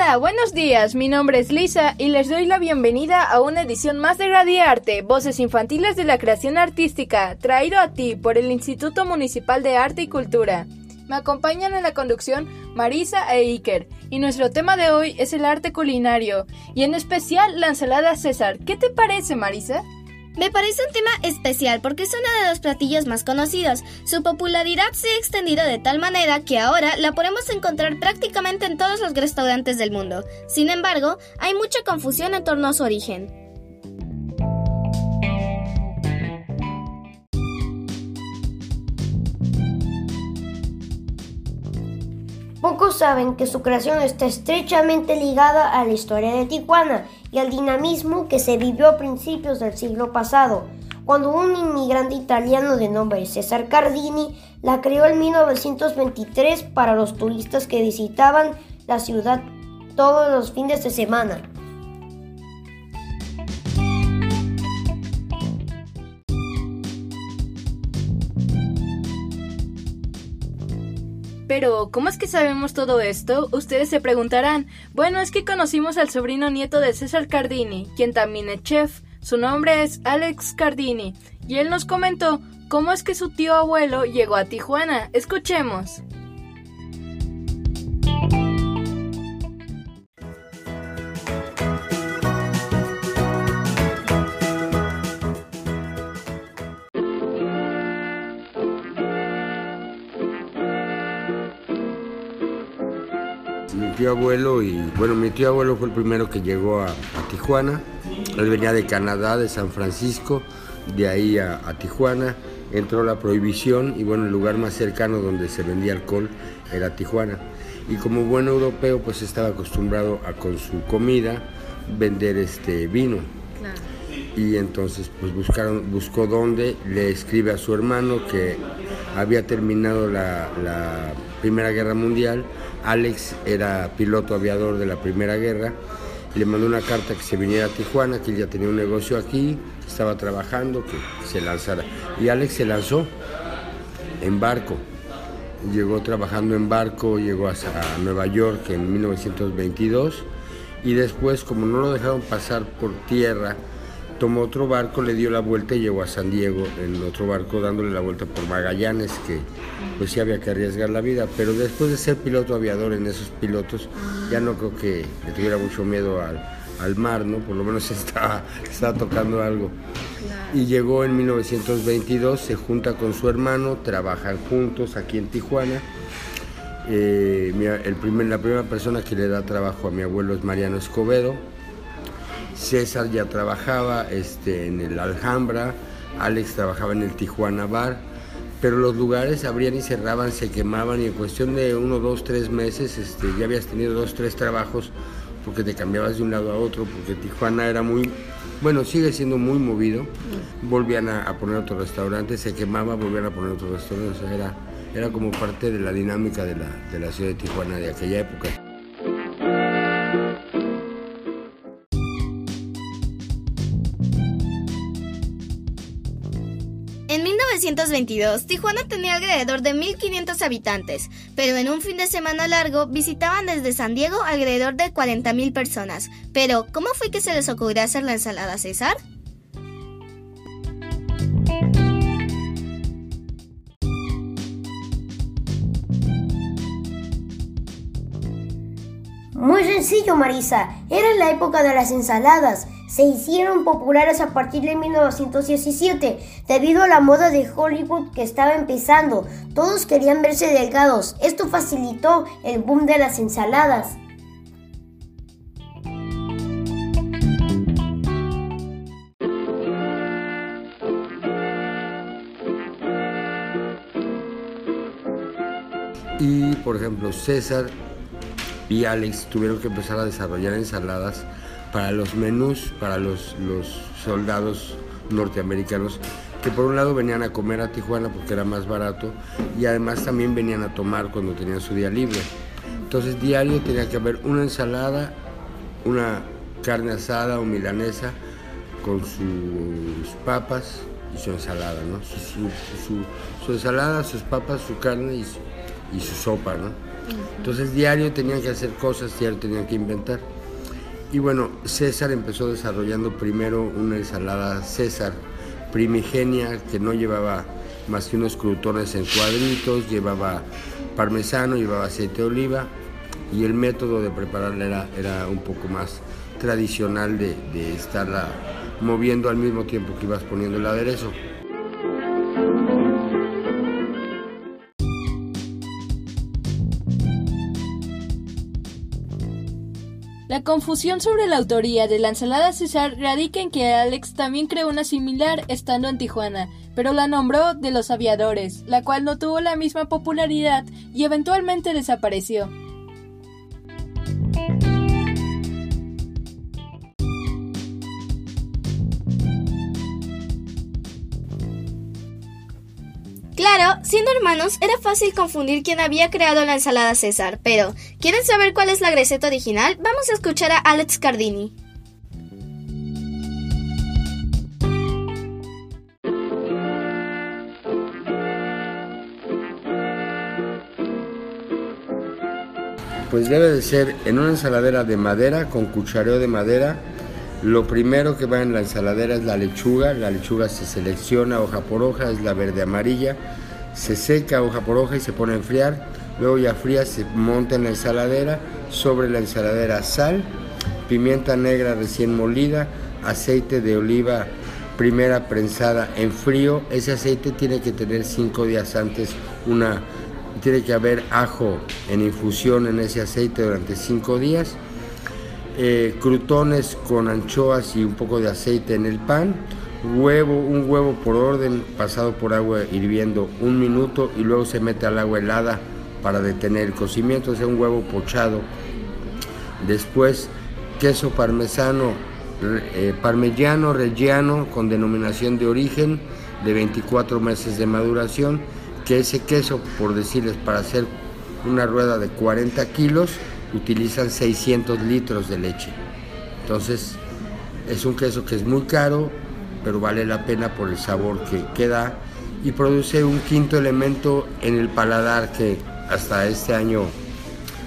Hola, buenos días. Mi nombre es Lisa y les doy la bienvenida a una edición más de Radiarte, Voces Infantiles de la Creación Artística, traído a ti por el Instituto Municipal de Arte y Cultura. Me acompañan en la conducción Marisa e Iker, y nuestro tema de hoy es el arte culinario, y en especial la ensalada César. ¿Qué te parece, Marisa? Me parece un tema especial porque es uno de los platillos más conocidos. Su popularidad se ha extendido de tal manera que ahora la podemos encontrar prácticamente en todos los restaurantes del mundo. Sin embargo, hay mucha confusión en torno a su origen. Pocos saben que su creación está estrechamente ligada a la historia de Tijuana y al dinamismo que se vivió a principios del siglo pasado, cuando un inmigrante italiano de nombre César Cardini la creó en 1923 para los turistas que visitaban la ciudad todos los fines de semana. Pero, ¿cómo es que sabemos todo esto? Ustedes se preguntarán. Bueno, es que conocimos al sobrino nieto de César Cardini, quien también es chef. Su nombre es Alex Cardini, y él nos comentó cómo es que su tío abuelo llegó a Tijuana. Escuchemos. Tío abuelo y bueno, mi tío abuelo fue el primero que llegó a, a Tijuana. Él venía de Canadá, de San Francisco, de ahí a, a, Tijuana. Entró la prohibición y bueno, el lugar más cercano donde se vendía alcohol era Tijuana. Y como buen europeo, pues estaba acostumbrado a con su comida vender este vino. Claro. Y entonces pues buscaron, buscó dónde, le escribe a su hermano que había terminado la, la Primera Guerra Mundial Alex era piloto aviador de la Primera Guerra. Le mandó una carta que se viniera a Tijuana, que él ya tenía un negocio aquí, estaba trabajando, que se lanzara. Y Alex se lanzó en barco. Llegó trabajando en barco, llegó hasta Nueva York en 1922 y después, como no lo dejaron pasar por tierra, tomó otro barco, le dio la vuelta y llegó a San Diego en otro barco dándole la vuelta por Magallanes, que pues sí había que arriesgar la vida, pero después de ser piloto aviador en esos pilotos, ya no creo que le tuviera mucho miedo al, al mar, ¿no? Por lo menos estaba, estaba tocando algo. Y llegó en 1922, se junta con su hermano, trabajan juntos aquí en Tijuana. Eh, el primer, la primera persona que le da trabajo a mi abuelo es Mariano Escobedo, César ya trabajaba este, en el Alhambra, Alex trabajaba en el Tijuana Bar, pero los lugares abrían y cerraban, se quemaban y en cuestión de uno, dos, tres meses este, ya habías tenido dos, tres trabajos porque te cambiabas de un lado a otro, porque Tijuana era muy, bueno, sigue siendo muy movido. Volvían a, a poner otro restaurante, se quemaba, volvían a poner otro restaurante, o sea, era, era como parte de la dinámica de la, de la ciudad de Tijuana de aquella época. 1922, Tijuana tenía alrededor de 1.500 habitantes, pero en un fin de semana largo visitaban desde San Diego alrededor de 40.000 personas. Pero, ¿cómo fue que se les ocurrió hacer la ensalada César? Muy sencillo, Marisa. Era la época de las ensaladas. Se hicieron populares a partir de 1917 debido a la moda de Hollywood que estaba empezando. Todos querían verse delgados. Esto facilitó el boom de las ensaladas. Y, por ejemplo, César y Alex tuvieron que empezar a desarrollar ensaladas para los menús, para los, los soldados norteamericanos que por un lado venían a comer a Tijuana porque era más barato y además también venían a tomar cuando tenían su día libre. Entonces diario tenía que haber una ensalada, una carne asada o milanesa con sus papas y su ensalada, ¿no? Su, ensalada, sus papas, su carne y su, y su sopa, ¿no? Entonces diario tenían que hacer cosas, diario tenían que inventar. Y bueno, César empezó desarrollando primero una ensalada César primigenia que no llevaba más que unos crutones en cuadritos, llevaba parmesano, llevaba aceite de oliva y el método de prepararla era, era un poco más tradicional de, de estarla moviendo al mismo tiempo que ibas poniendo el aderezo. La confusión sobre la autoría de la ensalada César radica en que Alex también creó una similar estando en Tijuana, pero la nombró de los aviadores, la cual no tuvo la misma popularidad y eventualmente desapareció. Claro, siendo hermanos era fácil confundir quién había creado la ensalada César, pero ¿quieren saber cuál es la receta original? Vamos a escuchar a Alex Cardini. Pues debe de ser en una ensaladera de madera con cuchareo de madera. Lo primero que va en la ensaladera es la lechuga. La lechuga se selecciona hoja por hoja, es la verde amarilla. Se seca hoja por hoja y se pone a enfriar. Luego ya fría se monta en la ensaladera. Sobre la ensaladera sal, pimienta negra recién molida, aceite de oliva primera prensada en frío. Ese aceite tiene que tener cinco días antes una tiene que haber ajo en infusión en ese aceite durante cinco días, eh, crutones con anchoas y un poco de aceite en el pan, huevo, un huevo por orden pasado por agua hirviendo un minuto y luego se mete al agua helada para detener el cocimiento, o sea, un huevo pochado. Después, queso parmesano, eh, parmigiano reggiano con denominación de origen de 24 meses de maduración que ese queso, por decirles, para hacer una rueda de 40 kilos, utilizan 600 litros de leche. Entonces, es un queso que es muy caro, pero vale la pena por el sabor que, queda y produce un quinto elemento en el paladar que hasta este año,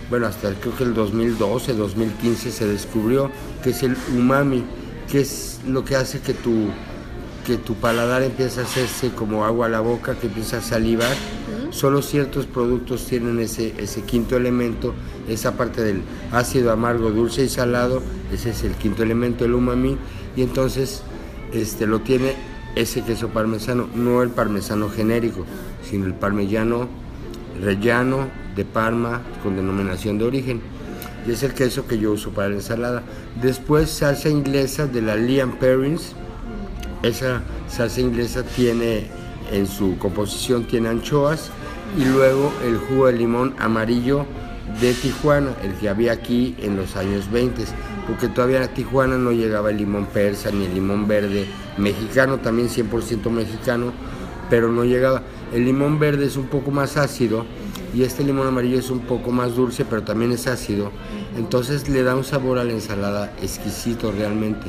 bueno, hasta creo que el 2012, 2015 se descubrió, que es el umami, que es lo que hace que tu que tu paladar empieza a hacerse como agua a la boca, que empieza a salivar. Solo ciertos productos tienen ese, ese quinto elemento, esa parte del ácido, amargo, dulce y salado, ese es el quinto elemento, el umami, y entonces este, lo tiene ese queso parmesano, no el parmesano genérico, sino el parmellano rellano de Parma con denominación de origen. Y es el queso que yo uso para la ensalada. Después salsa inglesa de la Liam Perrins, esa salsa inglesa tiene en su composición tiene anchoas y luego el jugo de limón amarillo de Tijuana, el que había aquí en los años 20, porque todavía a Tijuana no llegaba el limón persa ni el limón verde mexicano, también 100% mexicano, pero no llegaba. El limón verde es un poco más ácido y este limón amarillo es un poco más dulce, pero también es ácido, entonces le da un sabor a la ensalada exquisito realmente.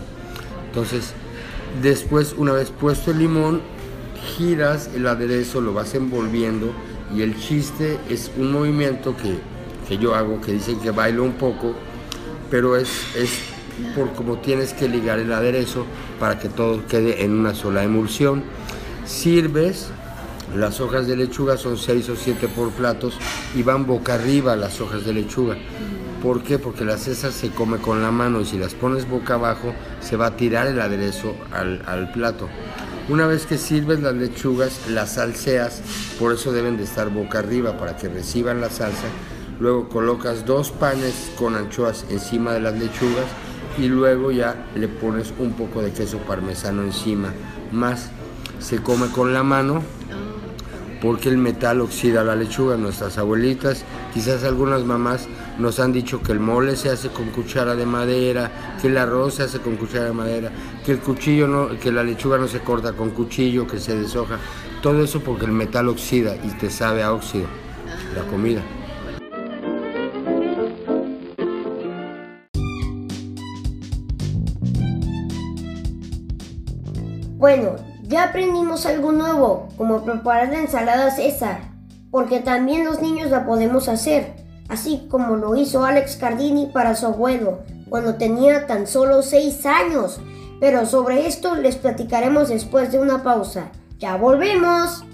Entonces, Después, una vez puesto el limón, giras el aderezo, lo vas envolviendo y el chiste es un movimiento que, yo hago, que dicen que bailo un poco, pero es, es por cómo tienes que ligar el aderezo para que todo quede en una sola emulsión. Sirves, las hojas de lechuga son 6 o 7 por platos y van boca arriba las hojas de lechuga. ¿Por qué? Porque la cesa se come con la mano y si las pones boca abajo se va a tirar el aderezo al, plato. Una vez que sirves las lechugas, las salseas, por eso deben de estar boca arriba para que reciban la salsa. Luego colocas dos panes con anchoas encima de las lechugas y luego ya le pones un poco de queso parmesano encima. Más se come con la mano porque el metal oxida la lechuga. Nuestras abuelitas, quizás algunas mamás nos han dicho que el mole se hace con cuchara de madera, que el arroz se hace con cuchara de madera, que el cuchillo no, que la lechuga no se corta con cuchillo, que se deshoja. Todo eso porque el metal oxida y te sabe a óxido la comida. Bueno, ya aprendimos algo nuevo, como preparar la ensalada César, porque también los niños la podemos hacer, así como lo hizo Alex Cardini para su abuelo, cuando tenía tan solo 6 años. Pero sobre esto les platicaremos después de una pausa. ¡Ya volvemos!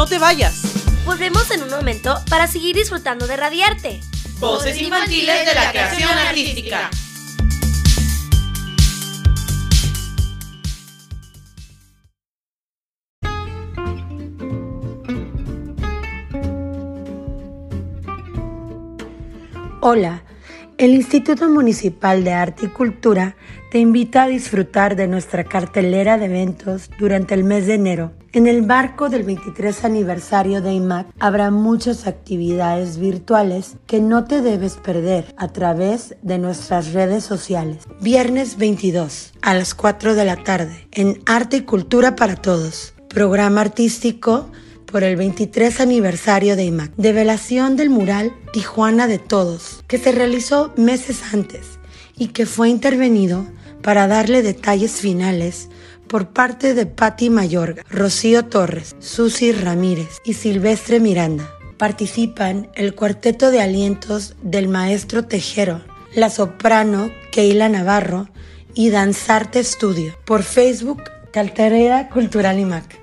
No te vayas. Volvemos en un momento para seguir disfrutando de Radiarte. Voces infantiles de la creación artística. Hola, el Instituto Municipal de Arte y Cultura te invita a disfrutar de nuestra cartelera de eventos durante el mes de enero. En el marco del 23 aniversario de IMAC habrá muchas actividades virtuales que no te debes perder a través de nuestras redes sociales. Viernes 22 a las 4 de la tarde en Arte y Cultura para Todos. Programa artístico por el 23 aniversario de IMAC. Develación del mural Tijuana de Todos, que se realizó meses antes y que fue intervenido para darle detalles finales por parte de Patti Mayorga, Rocío Torres, Susi Ramírez y Silvestre Miranda. Participan el cuarteto de alientos del maestro Tejero, la soprano Keila Navarro y Danzarte Studio. Por Facebook, Calterera Cultural IMAC.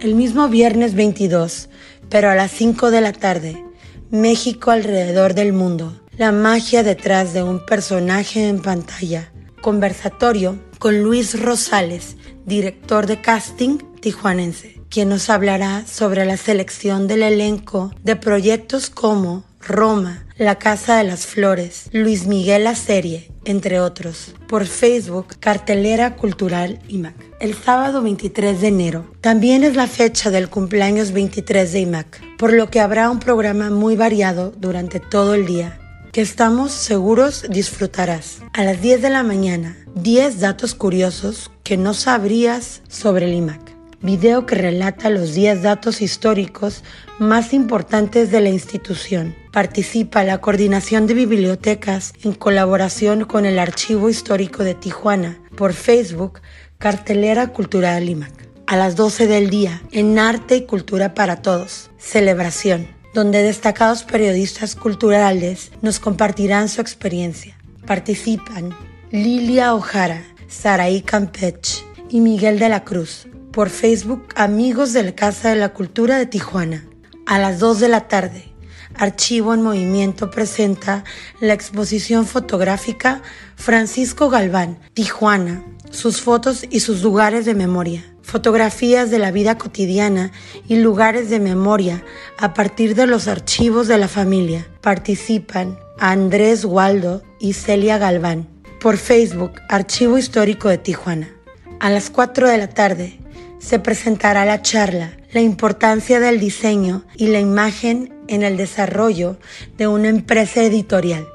El mismo viernes 22, pero a las 5 de la tarde, México alrededor del mundo. La magia detrás de un personaje en pantalla. Conversatorio con Luis Rosales, director de casting tijuanense, quien nos hablará sobre la selección del elenco de proyectos como Roma, La Casa de las Flores, Luis Miguel La Serie, entre otros, por Facebook Cartelera Cultural IMAC. El sábado 23 de enero también es la fecha del cumpleaños 23 de IMAC, por lo que habrá un programa muy variado durante todo el día que estamos seguros disfrutarás. A las 10 de la mañana, 10 datos curiosos que no sabrías sobre el IMAC. Video que relata los 10 datos históricos más importantes de la institución. Participa la Coordinación de Bibliotecas en colaboración con el Archivo Histórico de Tijuana por Facebook, Cartelera Cultural IMAC. A las 12 del día, en Arte y Cultura para Todos. Celebración donde destacados periodistas culturales nos compartirán su experiencia. Participan Lilia Ojara, Saraí Campech y Miguel de la Cruz. Por Facebook, amigos de la Casa de la Cultura de Tijuana. A las 2 de la tarde, Archivo en Movimiento presenta la exposición fotográfica Francisco Galván, Tijuana, sus fotos y sus lugares de memoria fotografías de la vida cotidiana y lugares de memoria a partir de los archivos de la familia. Participan Andrés Waldo y Celia Galván. Por Facebook, Archivo Histórico de Tijuana. A las 4 de la tarde se presentará la charla La importancia del diseño y la imagen en el desarrollo de una empresa editorial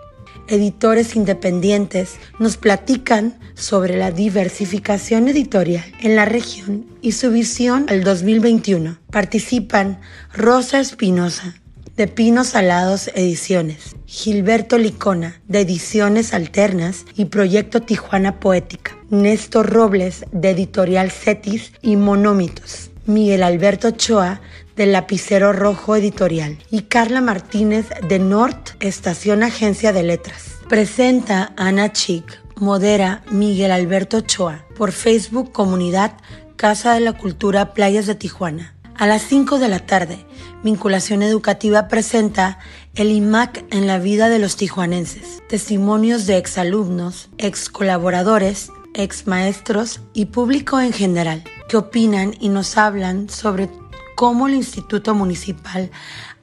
editores independientes nos platican sobre la diversificación editorial en la región y su visión al 2021. Participan Rosa Espinosa, de Pinos Alados Ediciones, Gilberto Licona, de Ediciones Alternas y Proyecto Tijuana Poética, Néstor Robles, de Editorial Cetis y Monómitos, Miguel Alberto Ochoa, de Lapicero Rojo Editorial y Carla Martínez de Nort Estación Agencia de Letras. Presenta Ana Chic, modera Miguel Alberto Ochoa por Facebook Comunidad Casa de la Cultura Playas de Tijuana. A las 5 de la tarde, Vinculación Educativa presenta el IMAC en la vida de los tijuanenses. Testimonios de exalumnos, ex colaboradores, ex maestros y público en general que opinan y nos hablan sobre cómo el Instituto Municipal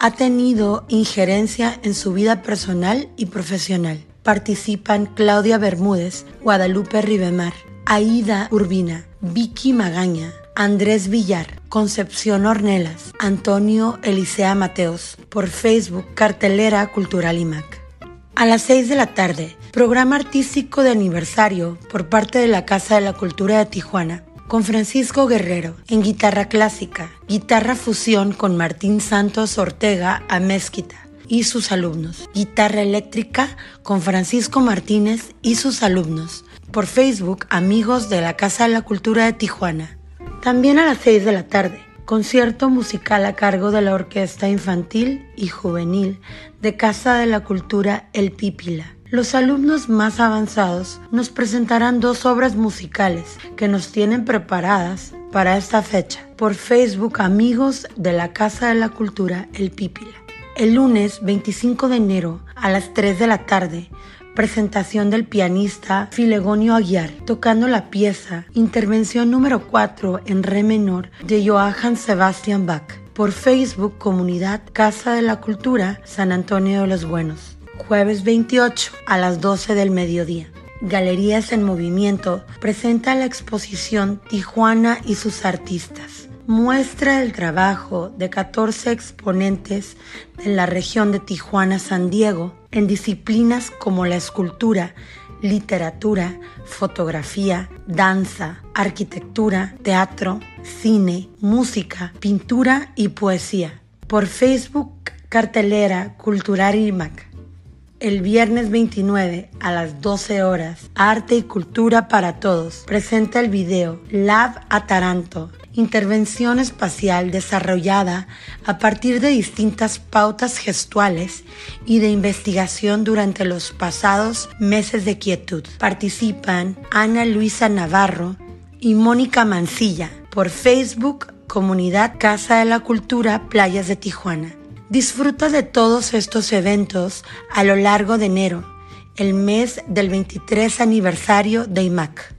ha tenido injerencia en su vida personal y profesional. Participan Claudia Bermúdez, Guadalupe Ribemar, Aida Urbina, Vicky Magaña, Andrés Villar, Concepción Ornelas, Antonio Elisea Mateos, por Facebook Cartelera Cultural IMAC. A las 6 de la tarde, programa artístico de aniversario por parte de la Casa de la Cultura de Tijuana, con Francisco Guerrero en guitarra clásica, guitarra fusión con Martín Santos Ortega a Mezquita y sus alumnos, guitarra eléctrica con Francisco Martínez y sus alumnos, por Facebook Amigos de la Casa de la Cultura de Tijuana. También a las 6 de la tarde, concierto musical a cargo de la Orquesta Infantil y Juvenil de Casa de la Cultura El Pípila. Los alumnos más avanzados nos presentarán dos obras musicales que nos tienen preparadas para esta fecha por Facebook Amigos de la Casa de la Cultura El Pípila. El lunes 25 de enero a las 3 de la tarde presentación del pianista Filegonio Aguiar, tocando la pieza Intervención número 4 en Re menor de Johann Sebastian Bach, por Facebook Comunidad Casa de la Cultura San Antonio de los Buenos, jueves 28 a las 12 del mediodía. Galerías en Movimiento presenta la exposición Tijuana y sus artistas muestra el trabajo de 14 exponentes de la región de Tijuana-San Diego en disciplinas como la escultura, literatura, fotografía, danza, arquitectura, teatro, cine, música, pintura y poesía. Por Facebook, cartelera Cultural IMAC. El viernes 29 a las 12 horas, Arte y Cultura para Todos presenta el video Lab Ataranto intervención espacial desarrollada a partir de distintas pautas gestuales y de investigación durante los pasados meses de quietud. Participan Ana Luisa Navarro y Mónica Mancilla por Facebook Comunidad Casa de la Cultura Playas de Tijuana. Disfruta de todos estos eventos a lo largo de enero, el mes del 23 aniversario de IMAC.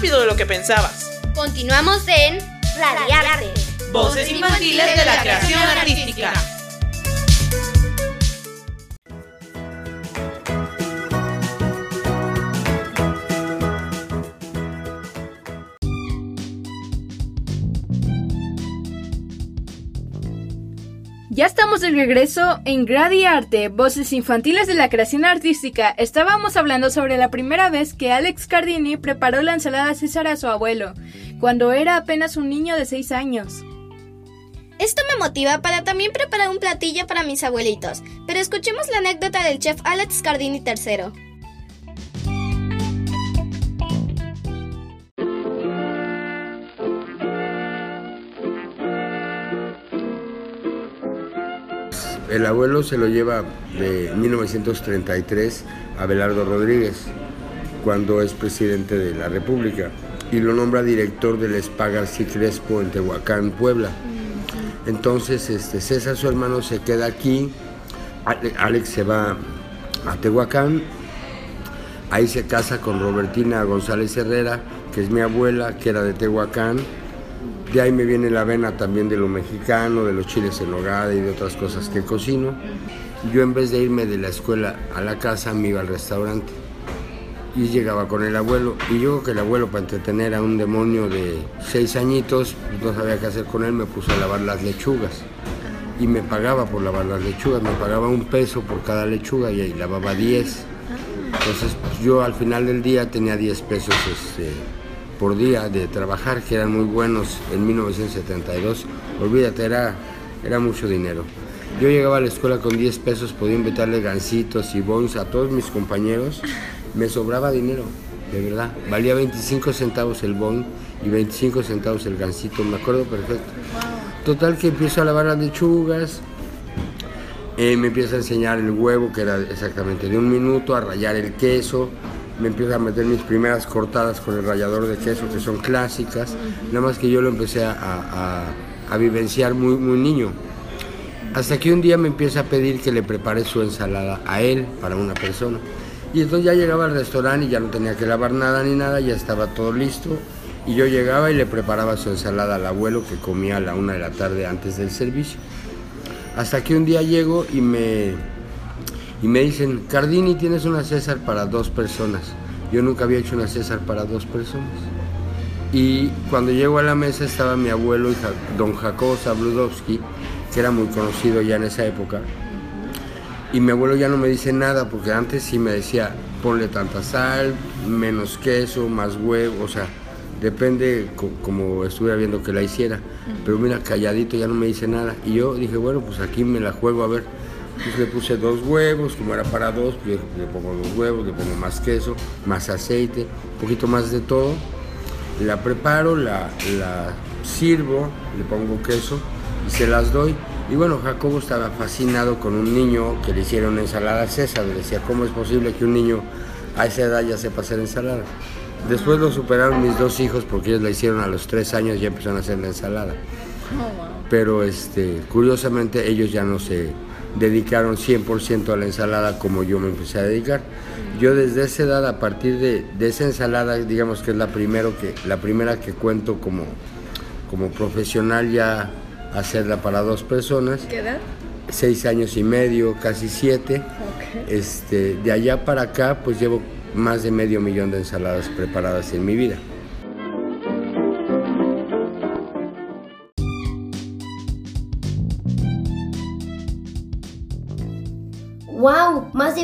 Rápido de lo que pensabas. Continuamos en Radiarte. Voces infantiles de la creación artística. Ya estamos de regreso en Gradiarte, Voces Infantiles de la Creación Artística. Estábamos hablando sobre la primera vez que Alex Cardini preparó la ensalada César a su abuelo, cuando era apenas un niño de 6 años. Esto me motiva para también preparar un platillo para mis abuelitos, pero escuchemos la anécdota del chef Alex Cardini III. El abuelo se lo lleva de 1933 a Belardo Rodríguez, cuando es presidente de la República, y lo nombra director del Spa Crespo en Tehuacán, Puebla. Entonces este, César, su hermano, se queda aquí, Alex se va a Tehuacán, ahí se casa con Robertina González Herrera, que es mi abuela, que era de Tehuacán, de ahí me viene la vena también de lo mexicano, de los chiles en nogada y de otras cosas que cocino. Yo en vez de irme de la escuela a la casa me iba al restaurante y llegaba con el abuelo. Y yo que el abuelo para entretener a un demonio de seis añitos, no sabía qué hacer con él, me puso a lavar las lechugas. Y me pagaba por lavar las lechugas, me pagaba un peso por cada lechuga y ahí lavaba diez. Entonces yo al final del día tenía diez pesos. Este, por día de trabajar, que eran muy buenos en 1972. Olvídate, era, era mucho dinero. Yo llegaba a la escuela con 10 pesos, podía invitarle gancitos y bons a todos mis compañeros. Me sobraba dinero, de verdad. Valía 25 centavos el bon y 25 centavos el gancito, me acuerdo perfecto. Total que empiezo a lavar las lechugas, eh, me empieza a enseñar el huevo, que era exactamente de un minuto, a rayar el queso, me empiezo a meter mis primeras cortadas con el rallador de queso, que son clásicas, nada más que yo lo empecé a, vivenciar muy, muy niño. Hasta que un día me empieza a pedir que le prepare su ensalada a él, para una persona. Y entonces ya llegaba al restaurante y ya no tenía que lavar nada ni nada, ya estaba todo listo. Y yo llegaba y le preparaba su ensalada al abuelo que comía a la una de la tarde antes del servicio. Hasta que un día llego y me, y me dicen, Cardini, tienes una César para dos personas. Yo nunca había hecho una César para dos personas. Y cuando llego a la mesa estaba mi abuelo, don Jacobo Zabludowski, que era muy conocido ya en esa época. Y mi abuelo ya no me dice nada, porque antes sí me decía, ponle tanta sal, menos queso, más huevo, o sea, depende como estuviera viendo que la hiciera. Pero mira, calladito ya no me dice nada. Y yo dije, bueno, pues aquí me la juego a ver. Entonces le puse dos huevos, como era para dos, pues le pongo dos huevos, le pongo más queso, más aceite, un poquito más de todo la preparo, la, sirvo, le pongo queso y se las doy. Y bueno, Jacobo estaba fascinado con un niño que le hicieron ensalada César. Le decía, ¿cómo es posible que un niño a esa edad ya sepa hacer ensalada? Después lo superaron mis dos hijos porque ellos la hicieron a los tres años y ya empezaron a hacer la ensalada. Oh, Pero este, curiosamente ellos ya no se dedicaron 100% a la ensalada como yo me empecé a dedicar. Yo desde esa edad, a partir de, esa ensalada, digamos que es la, primero que, la primera que cuento como, como profesional ya hacerla para dos personas. ¿Qué edad? Seis años y medio, casi siete. Este, de allá para acá, pues llevo más de medio millón de ensaladas preparadas en mi vida.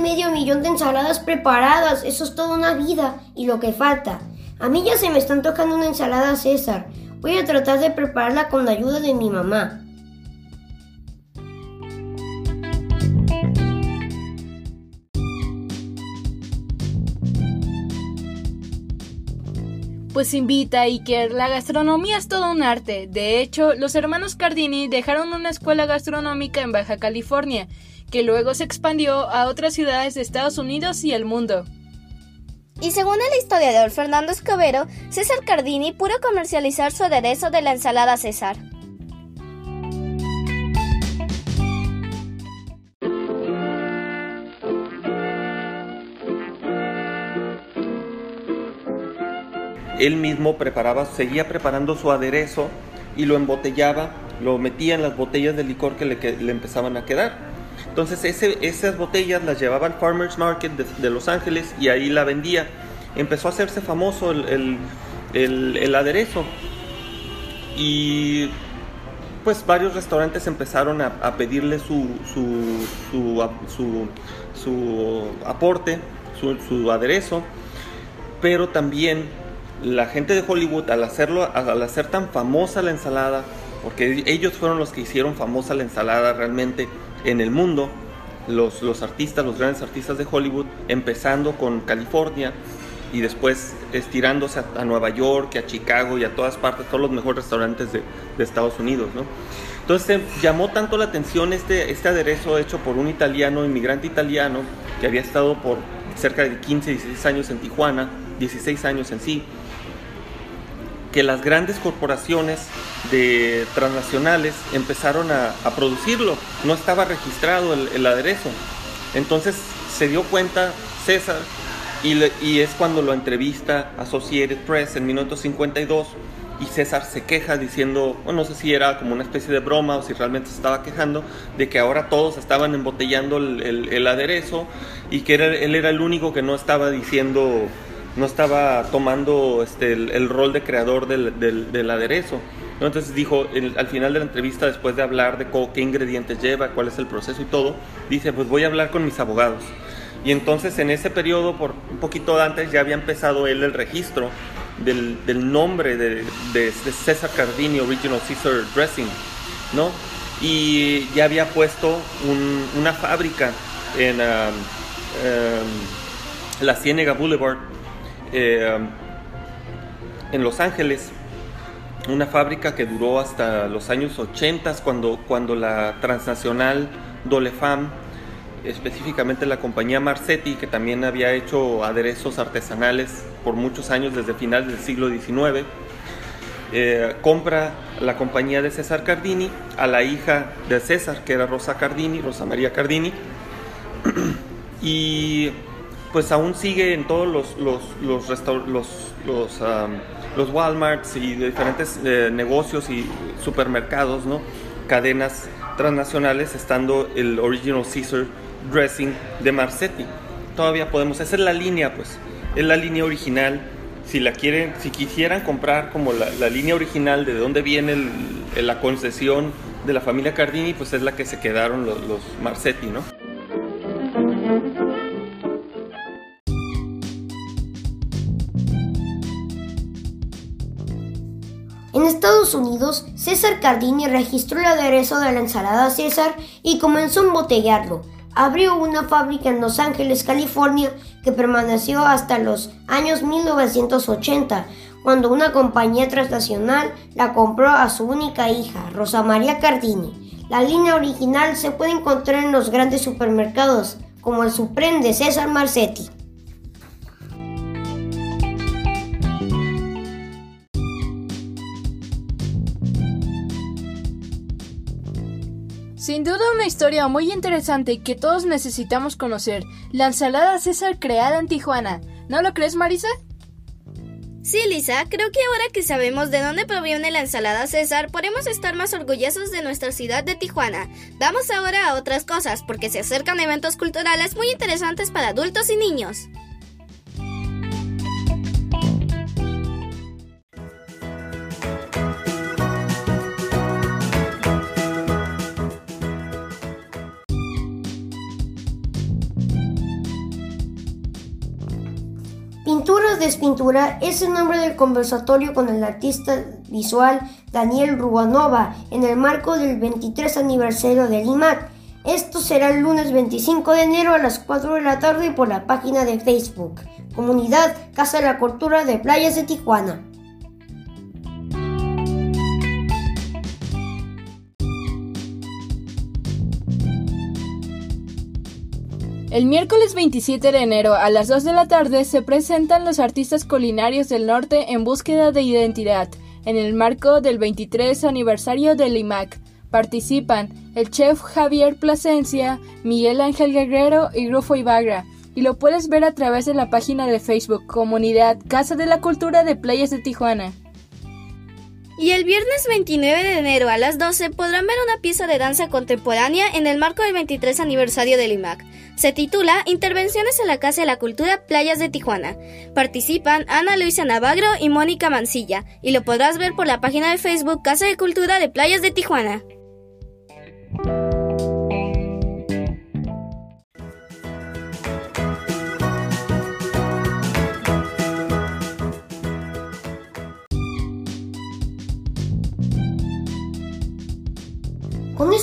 Medio millón de ensaladas preparadas. Eso es toda una vida. Y lo que falta. A mí ya se me están tocando una ensalada César. Voy a tratar de prepararla con la ayuda de mi mamá. Pues invita Iker, la gastronomía es todo un arte. De hecho, los hermanos Cardini dejaron una escuela gastronómica en Baja California que luego se expandió a otras ciudades de Estados Unidos y el mundo. Y según el historiador Fernando Escobero, César Cardini pudo comercializar su aderezo de la ensalada César. Él mismo preparaba, seguía preparando su aderezo y lo embotellaba, lo metía en las botellas de licor que le, que le empezaban a quedar entonces esas botellas las llevaba al Farmers Market de, Los Ángeles y ahí la vendía. Empezó a hacerse famoso el, aderezo. Y pues varios restaurantes empezaron a, pedirle su, su, aporte, su, aderezo. Pero también la gente de Hollywood al hacerlo, al hacer tan famosa la ensalada, porque ellos fueron los que hicieron famosa la ensalada realmente, en el mundo, los, los artistas, los grandes artistas de Hollywood, empezando con California y después estirándose a, Nueva York, a Chicago y a todas partes, todos los mejores restaurantes de, Estados Unidos. ¿no? Entonces llamó tanto la atención este, este aderezo hecho por un italiano, inmigrante italiano, que había estado por cerca de 15, 16 años en Tijuana, 16 años en sí, que las grandes corporaciones de transnacionales empezaron a, producirlo. No estaba registrado el, aderezo. Entonces se dio cuenta César y, es cuando lo entrevista Associated Press en 1952 y César se queja diciendo, bueno, no sé si era como una especie de broma o si realmente se estaba quejando de que ahora todos estaban embotellando el, aderezo y que él era el único que no estaba diciendo no estaba tomando este, el, rol de creador del, aderezo. Entonces dijo, al final de la entrevista, después de hablar de qué ingredientes lleva, cuál es el proceso y todo, dice, pues voy a hablar con mis abogados. Y entonces en ese periodo, por un poquito antes, ya había empezado él el registro del, nombre de, César Cardini Original Caesar Dressing, ¿no? Y ya había puesto una fábrica en um, um, la Ciénega Boulevard eh, en Los Ángeles, una fábrica que duró hasta los años 80 cuando, cuando la transnacional Dolefam, específicamente la compañía Marcetti, que también había hecho aderezos artesanales por muchos años desde finales del siglo XIX, eh, compra la compañía de César Cardini a la hija de César, que era Rosa Cardini, Rosa María Cardini, y pues aún sigue en todos los, los, los, los, los, los Walmarts y diferentes eh, negocios y supermercados, ¿no? cadenas transnacionales, estando el Original Caesar Dressing de Marcetti. Todavía podemos, esa es la línea, pues, es la línea original. Si la quieren, si quisieran comprar como la, línea original de dónde viene la concesión de la familia Cardini, pues es la que se quedaron los, los ¿no? En Estados Unidos, César Cardini registró el aderezo de la ensalada César y comenzó a embotellarlo. Abrió una fábrica en Los Ángeles, California, que permaneció hasta los años 1980, cuando una compañía transnacional la compró a su única hija, Rosa María Cardini. La línea original se puede encontrar en los grandes supermercados, como el Supreme de César Marcetti. Sin duda una historia muy interesante que todos necesitamos conocer. La ensalada César creada en Tijuana. ¿No lo crees, Marisa? Sí, Lisa, creo que ahora que sabemos de dónde proviene la ensalada César, podemos estar más orgullosos de nuestra ciudad de Tijuana. Vamos ahora a otras cosas, porque se acercan eventos culturales muy interesantes para adultos y niños. Es el nombre del conversatorio con el artista visual Daniel Rubanova en el marco del 23 aniversario del IMAC. Esto será el lunes 25 de enero a las 4 de la tarde por la página de Facebook, Comunidad Casa de la Cultura de Playas de Tijuana. El miércoles 27 de enero a las 2 de la tarde se presentan los artistas culinarios del norte en búsqueda de identidad, en el marco del 23 aniversario del IMAC. Participan el chef Javier Plasencia, Miguel Ángel Guerrero y Rufo Ibagra, y lo puedes ver a través de la página de Facebook Comunidad Casa de la Cultura de Playas de Tijuana. Y el viernes 29 de enero a las 12 podrán ver una pieza de danza contemporánea en el marco del 23 aniversario del IMAC. Se titula Intervenciones en la Casa de la Cultura Playas de Tijuana. Participan Ana Luisa Navagro y Mónica Mancilla, y lo podrás ver por la página de Facebook Casa de Cultura de Playas de Tijuana.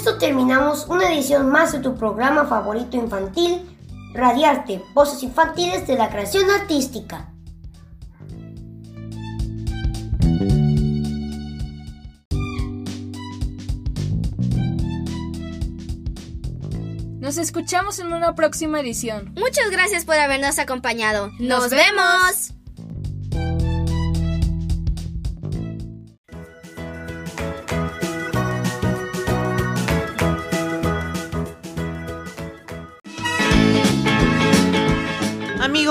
Esto terminamos una edición más de tu programa favorito infantil, Radiarte, voces infantiles de la creación artística. Nos escuchamos en una próxima edición. Muchas gracias por habernos acompañado. ¡Nos, vemos!